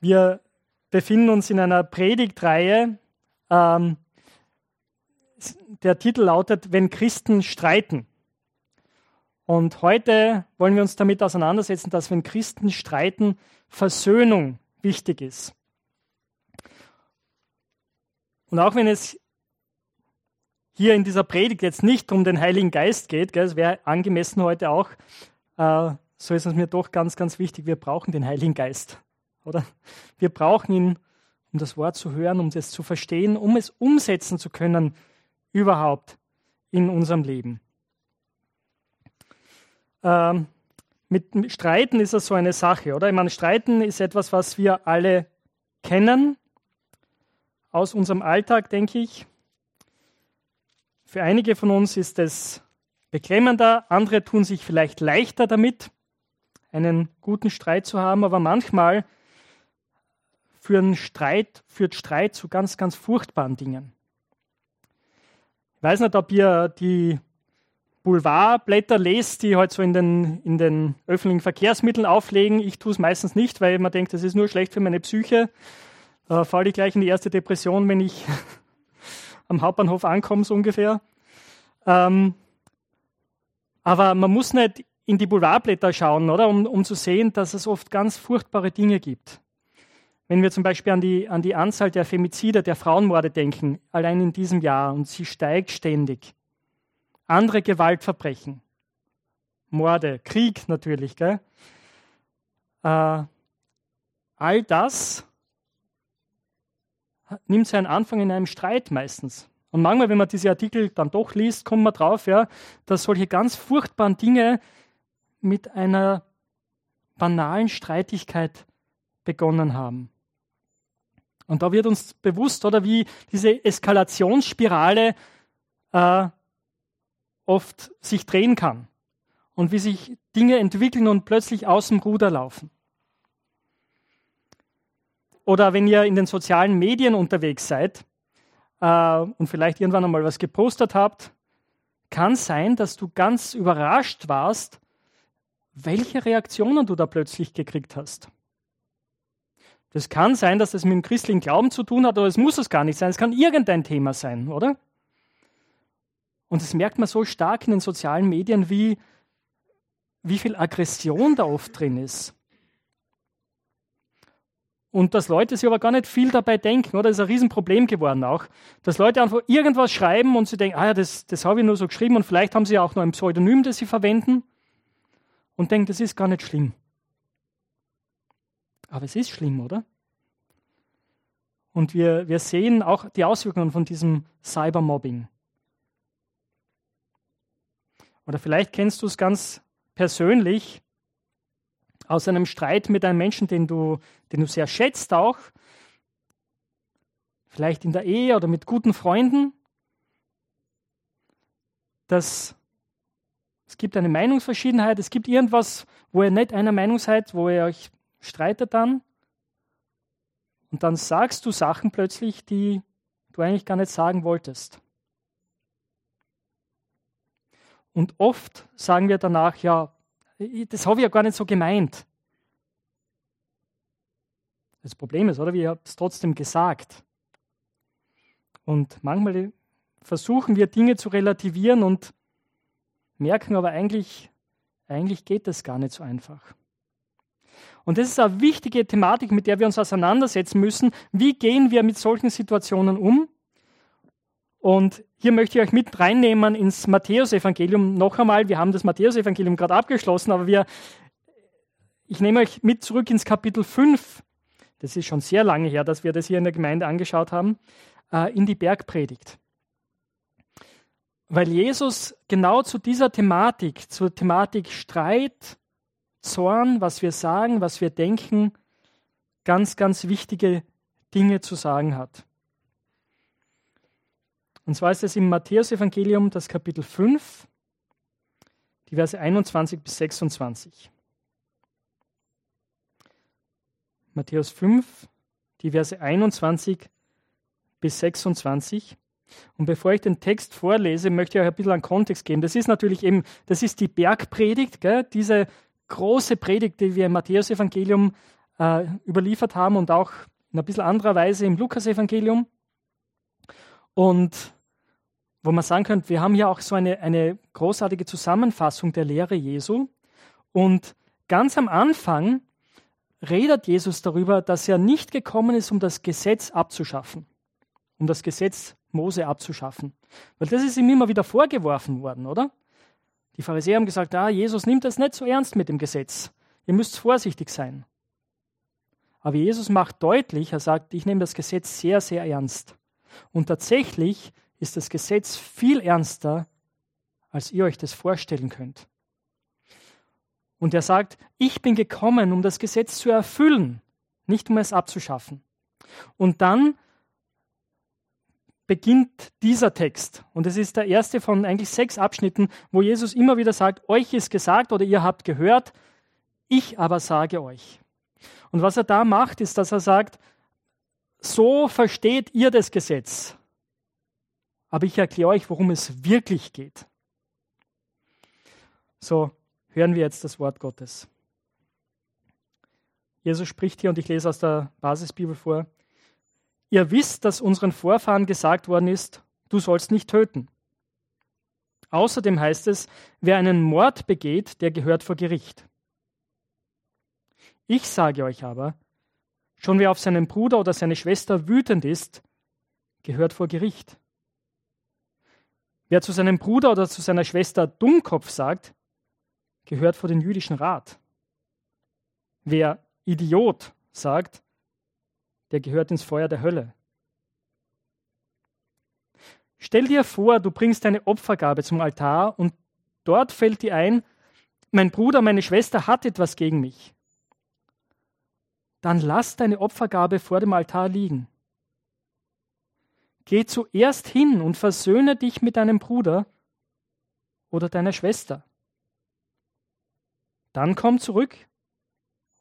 Wir befinden uns in einer Predigtreihe. Ähm, der Titel lautet Wenn Christen streiten. Und heute wollen wir uns damit auseinandersetzen, dass wenn Christen streiten, Versöhnung wichtig ist. Und auch wenn es hier in dieser Predigt jetzt nicht um den Heiligen Geist geht, es wäre angemessen heute auch, äh, so ist es mir doch ganz, ganz wichtig, wir brauchen den Heiligen Geist. Oder? Wir brauchen ihn, um das Wort zu hören, um es zu verstehen, um es umsetzen zu können überhaupt in unserem Leben. Ähm, mit Streiten ist das so eine Sache, oder? Ich meine, Streiten ist etwas, was wir alle kennen aus unserem Alltag, denke ich. Für einige von uns ist es beklemmender, andere tun sich vielleicht leichter damit, einen guten Streit zu haben, aber manchmal führen Streit, führt Streit zu ganz, ganz furchtbaren Dingen. Ich weiß nicht, ob ihr die Boulevardblätter lest, die halt so in den, in den öffentlichen Verkehrsmitteln auflegen. Ich tue es meistens nicht, weil man denkt, das ist nur schlecht für meine Psyche. Da falle ich gleich in die erste Depression, wenn ich am Hauptbahnhof ankomme, so ungefähr. Ähm, aber man muss nicht in die Boulevardblätter schauen, oder? Um, um zu sehen, dass es oft ganz furchtbare Dinge gibt. Wenn wir zum Beispiel an die, an die Anzahl der Femizide, der Frauenmorde denken, allein in diesem Jahr, und sie steigt ständig. Andere Gewaltverbrechen, Morde, Krieg natürlich, gell? Äh, all das nimmt seinen Anfang in einem Streit meistens. Und manchmal, wenn man diese Artikel dann doch liest, kommt man drauf, ja, dass solche ganz furchtbaren Dinge mit einer banalen Streitigkeit begonnen haben. Und da wird uns bewusst, oder wie diese Eskalationsspirale äh, oft sich drehen kann und wie sich Dinge entwickeln und plötzlich aus dem Ruder laufen. Oder wenn ihr in den sozialen Medien unterwegs seid äh, und vielleicht irgendwann einmal was gepostet habt, kann sein, dass du ganz überrascht warst, welche Reaktionen du da plötzlich gekriegt hast. Das kann sein, dass das mit dem christlichen Glauben zu tun hat, aber es muss es gar nicht sein. Es kann irgendein Thema sein, oder? Und das merkt man so stark in den sozialen Medien, wie, wie viel Aggression da oft drin ist. Und dass Leute sich aber gar nicht viel dabei denken, oder? Das ist ein Riesenproblem geworden auch. Dass Leute einfach irgendwas schreiben und sie denken, ah ja, das, das habe ich nur so geschrieben und vielleicht haben sie auch noch ein Pseudonym, das sie verwenden und denken, das ist gar nicht schlimm. Aber es ist schlimm, oder? Und wir, wir sehen auch die Auswirkungen von diesem Cybermobbing. Oder vielleicht kennst du es ganz persönlich aus einem Streit mit einem Menschen, den du, den du sehr schätzt auch. Vielleicht in der Ehe oder mit guten Freunden. Dass es gibt eine Meinungsverschiedenheit, es gibt irgendwas, wo ihr nicht einer Meinung seid, wo ihr euch streitet dann. Und dann sagst du Sachen plötzlich, die du eigentlich gar nicht sagen wolltest. Und oft sagen wir danach, ja, das habe ich ja gar nicht so gemeint. Das Problem ist, oder? Wir haben es trotzdem gesagt. Und manchmal versuchen wir Dinge zu relativieren und merken aber eigentlich, eigentlich geht das gar nicht so einfach. Und das ist eine wichtige Thematik, mit der wir uns auseinandersetzen müssen. Wie gehen wir mit solchen Situationen um? Und hier möchte ich euch mit reinnehmen ins Matthäusevangelium noch einmal. Wir haben das Matthäusevangelium gerade abgeschlossen, aber wir, ich nehme euch mit zurück ins Kapitel 5. Das ist schon sehr lange her, dass wir das hier in der Gemeinde angeschaut haben, äh, in die Bergpredigt. Weil Jesus genau zu dieser Thematik, zur Thematik Streit, Zorn, was wir sagen, was wir denken, ganz, ganz wichtige Dinge zu sagen hat. Und zwar ist es im Matthäusevangelium das Kapitel 5, die Verse 21 bis 26. Matthäus 5, die Verse 21 bis 26. Und bevor ich den Text vorlese, möchte ich euch ein bisschen einen Kontext geben. Das ist natürlich eben, das ist die Bergpredigt, gell? diese große Predigt, die wir im Matthäusevangelium äh, überliefert haben und auch in ein bisschen anderer Weise im Lukasevangelium. Und wo man sagen könnte, wir haben hier auch so eine, eine großartige Zusammenfassung der Lehre Jesu. Und ganz am Anfang redet Jesus darüber, dass er nicht gekommen ist, um das Gesetz abzuschaffen, um das Gesetz Mose abzuschaffen. Weil das ist ihm immer wieder vorgeworfen worden, oder? Die Pharisäer haben gesagt, ah, Jesus nimmt das nicht so ernst mit dem Gesetz. Ihr müsst vorsichtig sein. Aber Jesus macht deutlich, er sagt, ich nehme das Gesetz sehr, sehr ernst. Und tatsächlich ist das Gesetz viel ernster, als ihr euch das vorstellen könnt. Und er sagt, ich bin gekommen, um das Gesetz zu erfüllen, nicht um es abzuschaffen. Und dann beginnt dieser Text. Und es ist der erste von eigentlich sechs Abschnitten, wo Jesus immer wieder sagt, euch ist gesagt oder ihr habt gehört, ich aber sage euch. Und was er da macht, ist, dass er sagt, so versteht ihr das Gesetz. Aber ich erkläre euch, worum es wirklich geht. So hören wir jetzt das Wort Gottes. Jesus spricht hier und ich lese aus der Basisbibel vor. Ihr wisst, dass unseren Vorfahren gesagt worden ist, du sollst nicht töten. Außerdem heißt es, wer einen Mord begeht, der gehört vor Gericht. Ich sage euch aber, schon wer auf seinen Bruder oder seine Schwester wütend ist, gehört vor Gericht. Wer zu seinem Bruder oder zu seiner Schwester Dummkopf sagt, gehört vor den jüdischen Rat. Wer Idiot sagt, der gehört ins Feuer der Hölle. Stell dir vor, du bringst eine Opfergabe zum Altar und dort fällt dir ein, mein Bruder, meine Schwester hat etwas gegen mich. Dann lass deine Opfergabe vor dem Altar liegen. Geh zuerst hin und versöhne dich mit deinem Bruder oder deiner Schwester. Dann komm zurück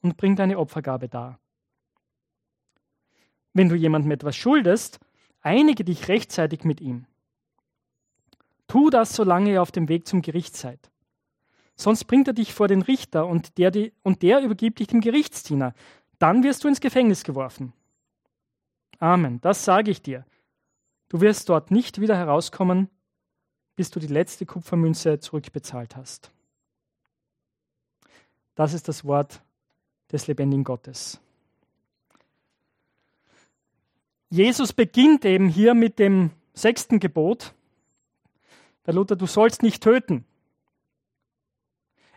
und bring deine Opfergabe dar. Wenn du jemandem etwas schuldest, einige dich rechtzeitig mit ihm. Tu das, solange ihr auf dem Weg zum Gericht seid. Sonst bringt er dich vor den Richter und der, die, und der übergibt dich dem Gerichtsdiener. Dann wirst du ins Gefängnis geworfen. Amen, das sage ich dir. Du wirst dort nicht wieder herauskommen, bis du die letzte Kupfermünze zurückbezahlt hast. Das ist das Wort des lebendigen Gottes. Jesus beginnt eben hier mit dem sechsten Gebot. Der Luther, du sollst nicht töten.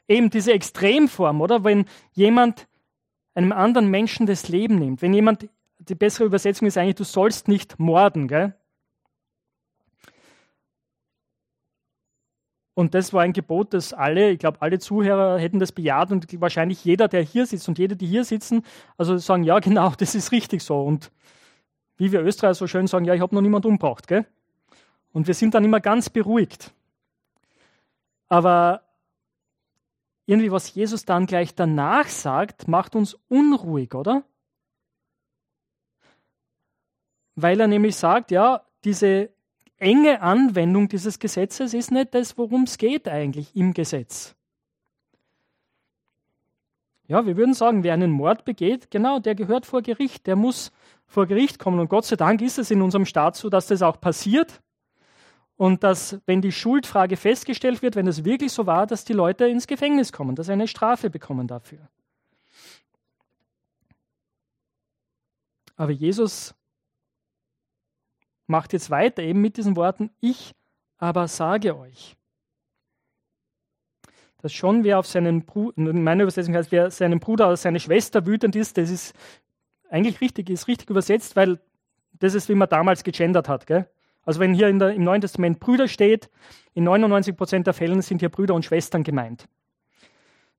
Eben diese Extremform, oder? Wenn jemand einem anderen Menschen das Leben nimmt. Wenn jemand, die bessere Übersetzung ist eigentlich, du sollst nicht morden, gell? Und das war ein Gebot, das alle, ich glaube, alle Zuhörer hätten das bejaht und wahrscheinlich jeder, der hier sitzt und jede, die hier sitzen, also sagen, ja, genau, das ist richtig so. Und wie wir Österreicher so schön sagen, ja, ich habe noch niemand umgebracht. Gell? Und wir sind dann immer ganz beruhigt. Aber irgendwie, was Jesus dann gleich danach sagt, macht uns unruhig, oder? Weil er nämlich sagt, ja, diese enge Anwendung dieses Gesetzes ist nicht das, worum es geht eigentlich im Gesetz. Ja, wir würden sagen, wer einen Mord begeht, genau, der gehört vor Gericht, der muss vor Gericht kommen. Und Gott sei Dank ist es in unserem Staat so, dass das auch passiert. Und dass, wenn die Schuldfrage festgestellt wird, wenn es wirklich so war, dass die Leute ins Gefängnis kommen, dass sie eine Strafe bekommen dafür. Aber Jesus macht jetzt weiter eben mit diesen Worten, ich aber sage euch. Dass schon wer auf seinen Bruder, in meiner Übersetzung heißt, wer seinen Bruder oder seine Schwester wütend ist, das ist eigentlich richtig, ist richtig übersetzt, weil das ist, wie man damals gegendert hat. Gell? Also wenn hier der, im Neuen Testament Brüder steht, in 99 Prozent der Fällen sind hier Brüder und Schwestern gemeint.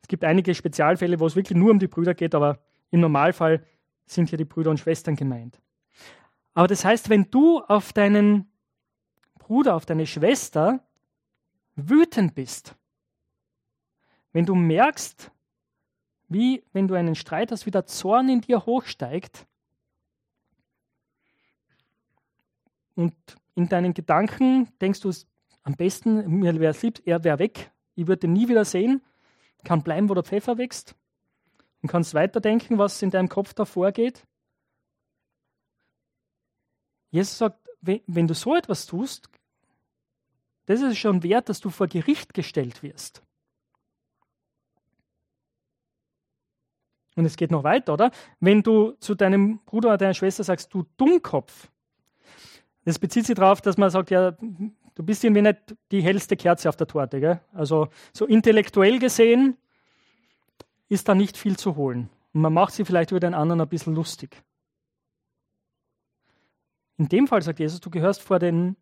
Es gibt einige Spezialfälle, wo es wirklich nur um die Brüder geht, aber im Normalfall sind hier die Brüder und Schwestern gemeint. Aber das heißt, wenn du auf deinen Bruder, auf deine Schwester wütend bist, wenn du merkst, wie wenn du einen Streit hast, wie der Zorn in dir hochsteigt und in deinen Gedanken denkst du, am besten, mir wäre es lieb, er wäre weg, ich würde ihn nie wieder sehen, kann bleiben, wo der Pfeffer wächst. und kannst weiterdenken, was in deinem Kopf da vorgeht. Jesus sagt, wenn du so etwas tust, das ist schon wert, dass du vor Gericht gestellt wirst. Und es geht noch weiter, oder? Wenn du zu deinem Bruder oder deiner Schwester sagst, du Dummkopf, das bezieht sich darauf, dass man sagt, ja, du bist irgendwie nicht die hellste Kerze auf der Torte. Gell? Also so intellektuell gesehen ist da nicht viel zu holen. Und man macht sie vielleicht über den anderen ein bisschen lustig. In dem Fall sagt Jesus, du gehörst vor den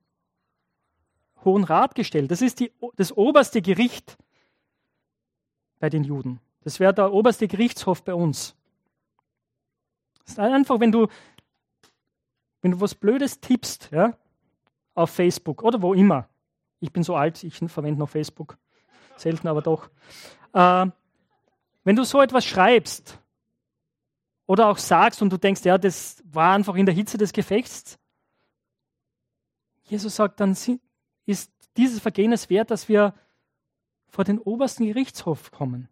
Hohen Rat gestellt. Das ist die, das oberste Gericht bei den Juden. Das wäre der oberste Gerichtshof bei uns. Das ist einfach, wenn du, wenn du was Blödes tippst, ja, auf Facebook oder wo immer. Ich bin so alt, ich verwende noch Facebook. Selten, aber doch. Äh, wenn du so etwas schreibst oder auch sagst und du denkst, ja, das war einfach in der Hitze des Gefechts, Jesus sagt, dann ist dieses Vergehen es wert, dass wir vor den obersten Gerichtshof kommen.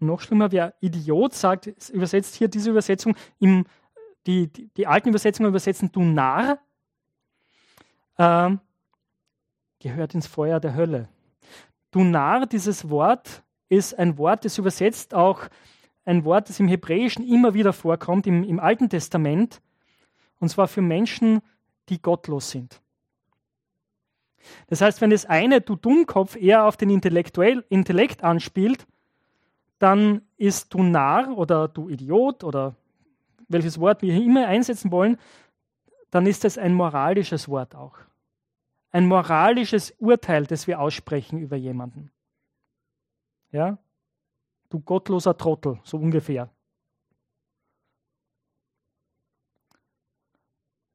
Und noch schlimmer, wer Idiot sagt, übersetzt hier diese Übersetzung, im, die, die, die alten Übersetzungen übersetzen du Narr, äh, gehört ins Feuer der Hölle. Du Narr, dieses Wort, ist ein Wort, das übersetzt auch ein Wort, das im Hebräischen immer wieder vorkommt, im, im Alten Testament, und zwar für Menschen, die gottlos sind. Das heißt, wenn das eine, du Dummkopf, eher auf den Intellektuell, Intellekt anspielt, dann ist du Narr oder du Idiot oder welches Wort wir hier immer einsetzen wollen, dann ist es ein moralisches Wort auch ein moralisches Urteil, das wir aussprechen über jemanden. Ja? Du gottloser Trottel, so ungefähr.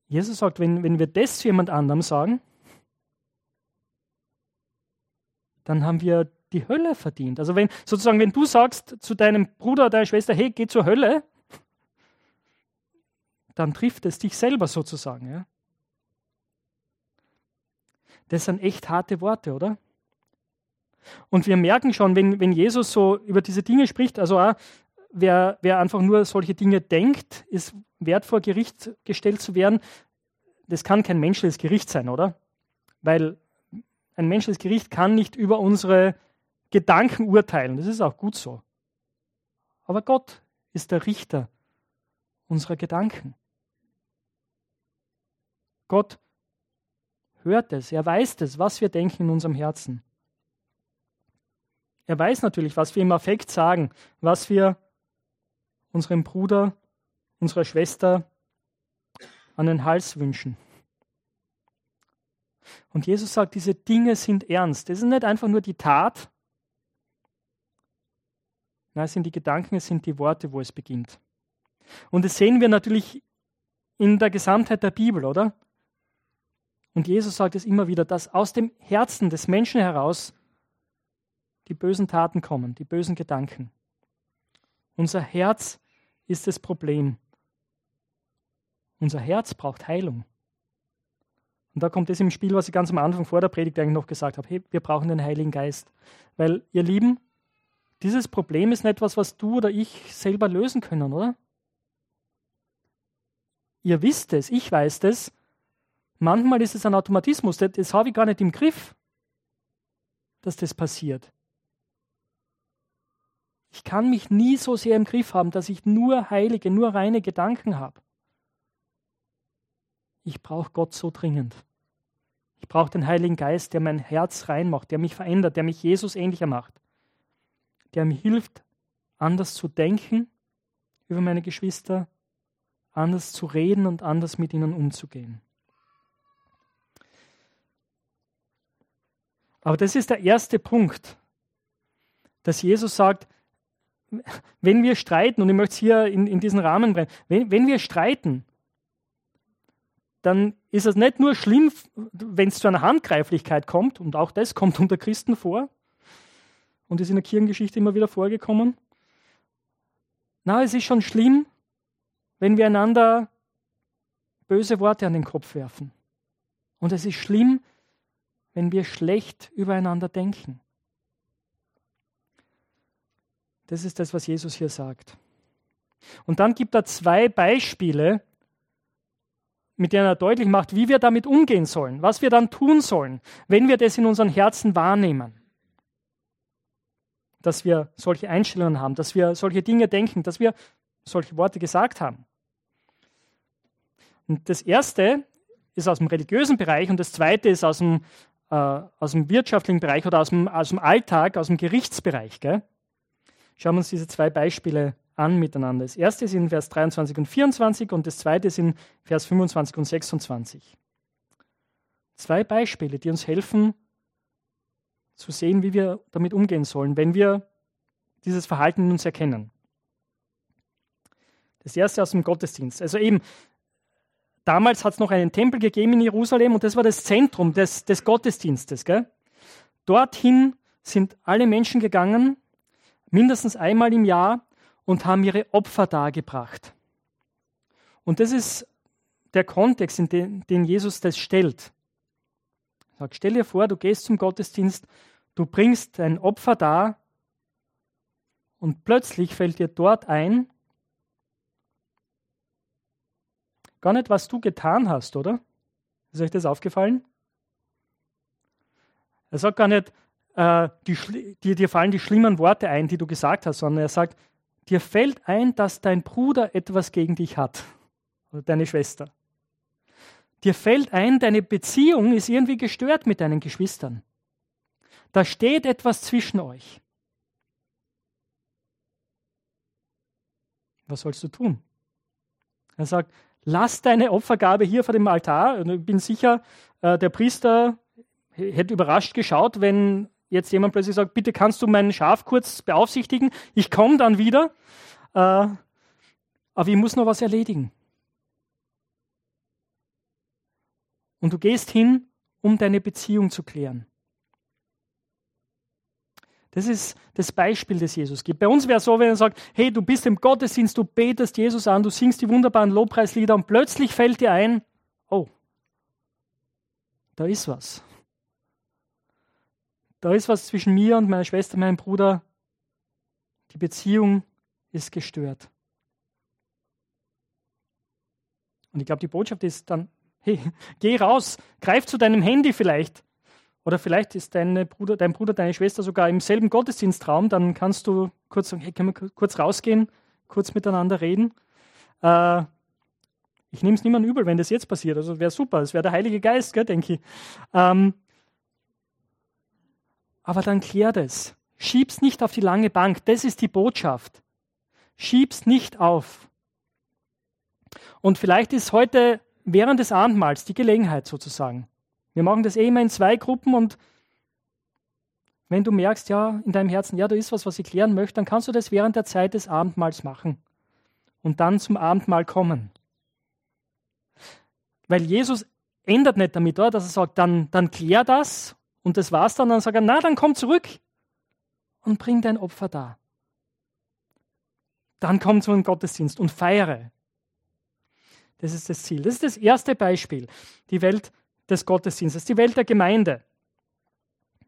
Jesus sagt, wenn, wenn wir das zu jemand anderem sagen, dann haben wir die Hölle verdient. Also wenn sozusagen, wenn du sagst zu deinem Bruder oder deiner Schwester, hey, geh zur Hölle, dann trifft es dich selber sozusagen. Ja? Das sind echt harte Worte, oder? Und wir merken schon, wenn, wenn Jesus so über diese Dinge spricht, also auch, wer, wer einfach nur solche Dinge denkt, ist wert vor Gericht gestellt zu werden. Das kann kein menschliches Gericht sein, oder? Weil ein menschliches Gericht kann nicht über unsere Gedanken urteilen. Das ist auch gut so. Aber Gott ist der Richter unserer Gedanken. Gott hört es, er weiß es, was wir denken in unserem Herzen. Er weiß natürlich, was wir im Affekt sagen, was wir unserem Bruder, unserer Schwester an den Hals wünschen. Und Jesus sagt, diese Dinge sind ernst. Das ist nicht einfach nur die Tat, nein, es sind die Gedanken, es sind die Worte, wo es beginnt. Und das sehen wir natürlich in der Gesamtheit der Bibel, oder? Und Jesus sagt es immer wieder, dass aus dem Herzen des Menschen heraus die bösen Taten kommen, die bösen Gedanken. Unser Herz ist das Problem. Unser Herz braucht Heilung. Und da kommt es im Spiel, was ich ganz am Anfang vor der Predigt eigentlich noch gesagt habe. Hey, wir brauchen den Heiligen Geist. Weil, ihr Lieben, dieses Problem ist nicht etwas, was du oder ich selber lösen können, oder? Ihr wisst es, ich weiß es, Manchmal ist es ein Automatismus, das, das habe ich gar nicht im Griff, dass das passiert. Ich kann mich nie so sehr im Griff haben, dass ich nur heilige, nur reine Gedanken habe. Ich brauche Gott so dringend. Ich brauche den Heiligen Geist, der mein Herz reinmacht, der mich verändert, der mich Jesus ähnlicher macht, der mir hilft, anders zu denken über meine Geschwister, anders zu reden und anders mit ihnen umzugehen. Aber das ist der erste Punkt, dass Jesus sagt, wenn wir streiten, und ich möchte es hier in, in diesen Rahmen bringen, wenn, wenn wir streiten, dann ist es nicht nur schlimm, wenn es zu einer Handgreiflichkeit kommt, und auch das kommt unter Christen vor und ist in der Kirchengeschichte immer wieder vorgekommen. Na, es ist schon schlimm, wenn wir einander böse Worte an den Kopf werfen. Und es ist schlimm, wenn wir schlecht übereinander denken. Das ist das, was Jesus hier sagt. Und dann gibt er zwei Beispiele, mit denen er deutlich macht, wie wir damit umgehen sollen, was wir dann tun sollen, wenn wir das in unseren Herzen wahrnehmen. Dass wir solche Einstellungen haben, dass wir solche Dinge denken, dass wir solche Worte gesagt haben. Und das erste ist aus dem religiösen Bereich und das zweite ist aus dem, äh, aus dem wirtschaftlichen Bereich oder aus dem, aus dem Alltag, aus dem Gerichtsbereich. Gell? Schauen wir uns diese zwei Beispiele an miteinander. Das erste ist in Vers 23 und 24 und das zweite ist in Vers 25 und 26. Zwei Beispiele, die uns helfen zu sehen, wie wir damit umgehen sollen, wenn wir dieses Verhalten in uns erkennen. Das erste aus dem Gottesdienst. Also eben, damals hat es noch einen Tempel gegeben in Jerusalem und das war das Zentrum des, des Gottesdienstes. Gell? Dorthin sind alle Menschen gegangen, mindestens einmal im Jahr, und haben ihre Opfer dargebracht. Und das ist der Kontext, in den, den Jesus das stellt. Sagt, stell dir vor, du gehst zum Gottesdienst, du bringst ein Opfer dar und plötzlich fällt dir dort ein, gar nicht, was du getan hast, oder? Ist euch das aufgefallen? Er sagt gar nicht, äh, die, die, dir fallen die schlimmen Worte ein, die du gesagt hast, sondern er sagt, dir fällt ein, dass dein Bruder etwas gegen dich hat oder deine Schwester. Dir fällt ein, deine Beziehung ist irgendwie gestört mit deinen Geschwistern. Da steht etwas zwischen euch. Was sollst du tun? Er sagt, lass deine Opfergabe hier vor dem Altar. Und ich bin sicher, äh, der Priester hätte überrascht geschaut, wenn jetzt jemand plötzlich sagt, bitte kannst du mein Schaf kurz beaufsichtigen, ich komme dann wieder, äh, aber ich muss noch was erledigen. Und du gehst hin, um deine Beziehung zu klären. Das ist das Beispiel, das Jesus gibt. Bei uns wäre es so, wenn er sagt, hey, du bist im Gottesdienst, du betest Jesus an, du singst die wunderbaren Lobpreislieder und plötzlich fällt dir ein, oh, da ist was da ist was zwischen mir und meiner Schwester, meinem Bruder. Die Beziehung ist gestört. Und ich glaube, die Botschaft ist dann, hey, geh raus, greif zu deinem Handy vielleicht. Oder vielleicht ist deine Bruder, dein Bruder, deine Schwester sogar im selben Gottesdienstraum, dann kannst du kurz sagen, hey, können wir kurz rausgehen, kurz miteinander reden. Äh, ich nehme es niemandem übel, wenn das jetzt passiert. Also wäre super, es wäre der Heilige Geist, gell, denke ich. Ähm, aber dann klär das. Schieb's nicht auf die lange Bank. Das ist die Botschaft. Schieb's nicht auf. Und vielleicht ist heute während des Abendmahls die Gelegenheit sozusagen. Wir machen das eh immer in zwei Gruppen und wenn du merkst, ja, in deinem Herzen, ja, da ist was, was ich klären möchte, dann kannst du das während der Zeit des Abendmahls machen und dann zum Abendmahl kommen. Weil Jesus ändert nicht damit, oder? dass er sagt, dann, dann klär das und das war's dann. Dann sagt er, na, dann komm zurück und bring dein Opfer da. Dann komm zu einem Gottesdienst und feiere. Das ist das Ziel. Das ist das erste Beispiel, die Welt des Gottesdienstes, die Welt der Gemeinde.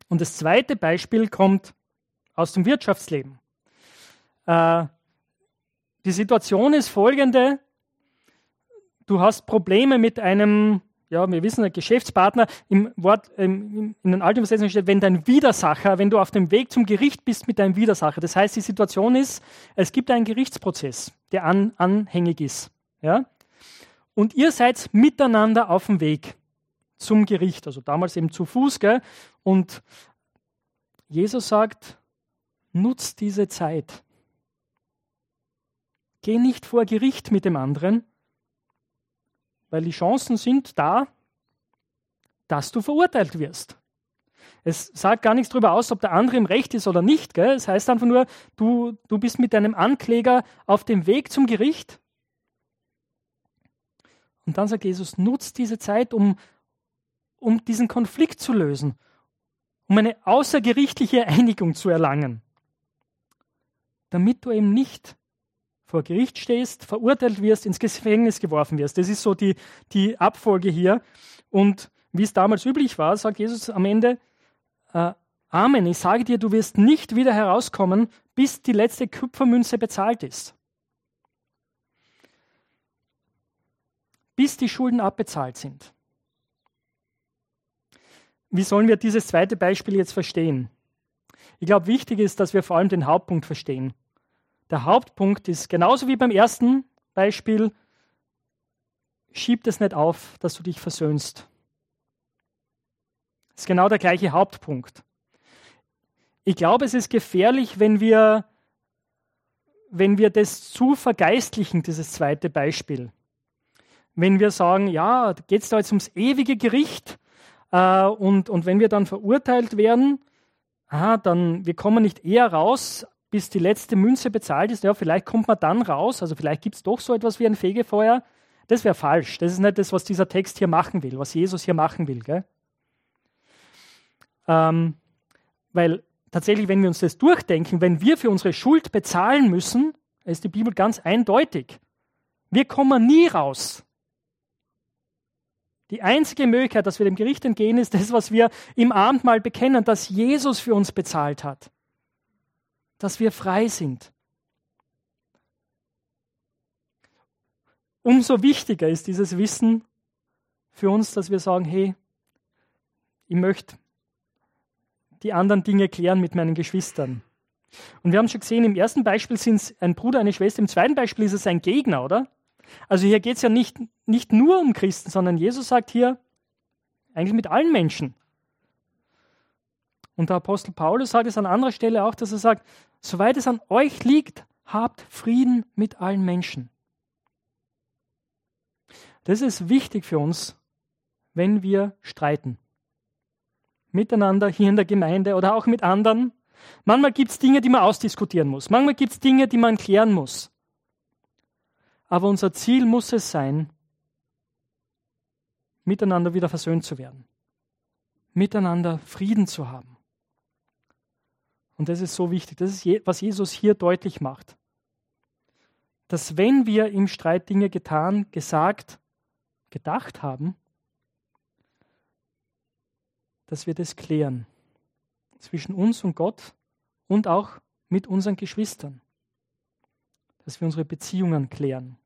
Und das zweite Beispiel kommt aus dem Wirtschaftsleben. Äh, die Situation ist folgende. Du hast Probleme mit einem ja, wir wissen, ein Geschäftspartner, im Wort, ähm, in den alten Übersetzungen steht, wenn dein Widersacher, wenn du auf dem Weg zum Gericht bist mit deinem Widersacher. Das heißt, die Situation ist, es gibt einen Gerichtsprozess, der an, anhängig ist. Ja? Und ihr seid miteinander auf dem Weg zum Gericht, also damals eben zu Fuß. Gell? Und Jesus sagt, nutzt diese Zeit. Geh nicht vor Gericht mit dem anderen, weil die Chancen sind da, dass du verurteilt wirst. Es sagt gar nichts darüber aus, ob der andere im Recht ist oder nicht. Gell? Es heißt einfach nur, du, du bist mit deinem Ankläger auf dem Weg zum Gericht. Und dann sagt Jesus, nutzt diese Zeit, um, um diesen Konflikt zu lösen, um eine außergerichtliche Einigung zu erlangen, damit du eben nicht vor Gericht stehst, verurteilt wirst, ins Gefängnis geworfen wirst. Das ist so die, die Abfolge hier. Und wie es damals üblich war, sagt Jesus am Ende, äh, Amen, ich sage dir, du wirst nicht wieder herauskommen, bis die letzte Kupfermünze bezahlt ist. Bis die Schulden abbezahlt sind. Wie sollen wir dieses zweite Beispiel jetzt verstehen? Ich glaube, wichtig ist, dass wir vor allem den Hauptpunkt verstehen. Der Hauptpunkt ist genauso wie beim ersten Beispiel, schieb es nicht auf, dass du dich versöhnst. Das ist genau der gleiche Hauptpunkt. Ich glaube, es ist gefährlich, wenn wir, wenn wir das zu vergeistlichen, dieses zweite Beispiel. Wenn wir sagen, ja, geht es da jetzt ums ewige Gericht äh, und, und wenn wir dann verurteilt werden, ah, dann wir kommen nicht eher raus, bis die letzte Münze bezahlt ist. Ja, vielleicht kommt man dann raus, also vielleicht gibt es doch so etwas wie ein Fegefeuer. Das wäre falsch. Das ist nicht das, was dieser Text hier machen will, was Jesus hier machen will. Ähm, weil tatsächlich, wenn wir uns das durchdenken, wenn wir für unsere Schuld bezahlen müssen, ist die Bibel ganz eindeutig. Wir kommen nie raus. Die einzige Möglichkeit, dass wir dem Gericht entgehen, ist das, was wir im Abendmahl bekennen, dass Jesus für uns bezahlt hat. Dass wir frei sind. Umso wichtiger ist dieses Wissen für uns, dass wir sagen, hey, ich möchte die anderen Dinge klären mit meinen Geschwistern. Und wir haben schon gesehen, im ersten Beispiel sind es ein Bruder, eine Schwester, im zweiten Beispiel ist es ein Gegner, oder? Also hier geht es ja nicht, nicht nur um Christen, sondern Jesus sagt hier eigentlich mit allen Menschen. Und der Apostel Paulus sagt es an anderer Stelle auch, dass er sagt, soweit es an euch liegt, habt Frieden mit allen Menschen. Das ist wichtig für uns, wenn wir streiten miteinander hier in der Gemeinde oder auch mit anderen. Manchmal gibt es Dinge, die man ausdiskutieren muss. Manchmal gibt es Dinge, die man klären muss. Aber unser Ziel muss es sein, miteinander wieder versöhnt zu werden. Miteinander Frieden zu haben. Und das ist so wichtig. Das ist, was Jesus hier deutlich macht. Dass wenn wir im Streit Dinge getan, gesagt, gedacht haben, dass wir das klären. Zwischen uns und Gott und auch mit unseren Geschwistern. Dass wir unsere Beziehungen klären.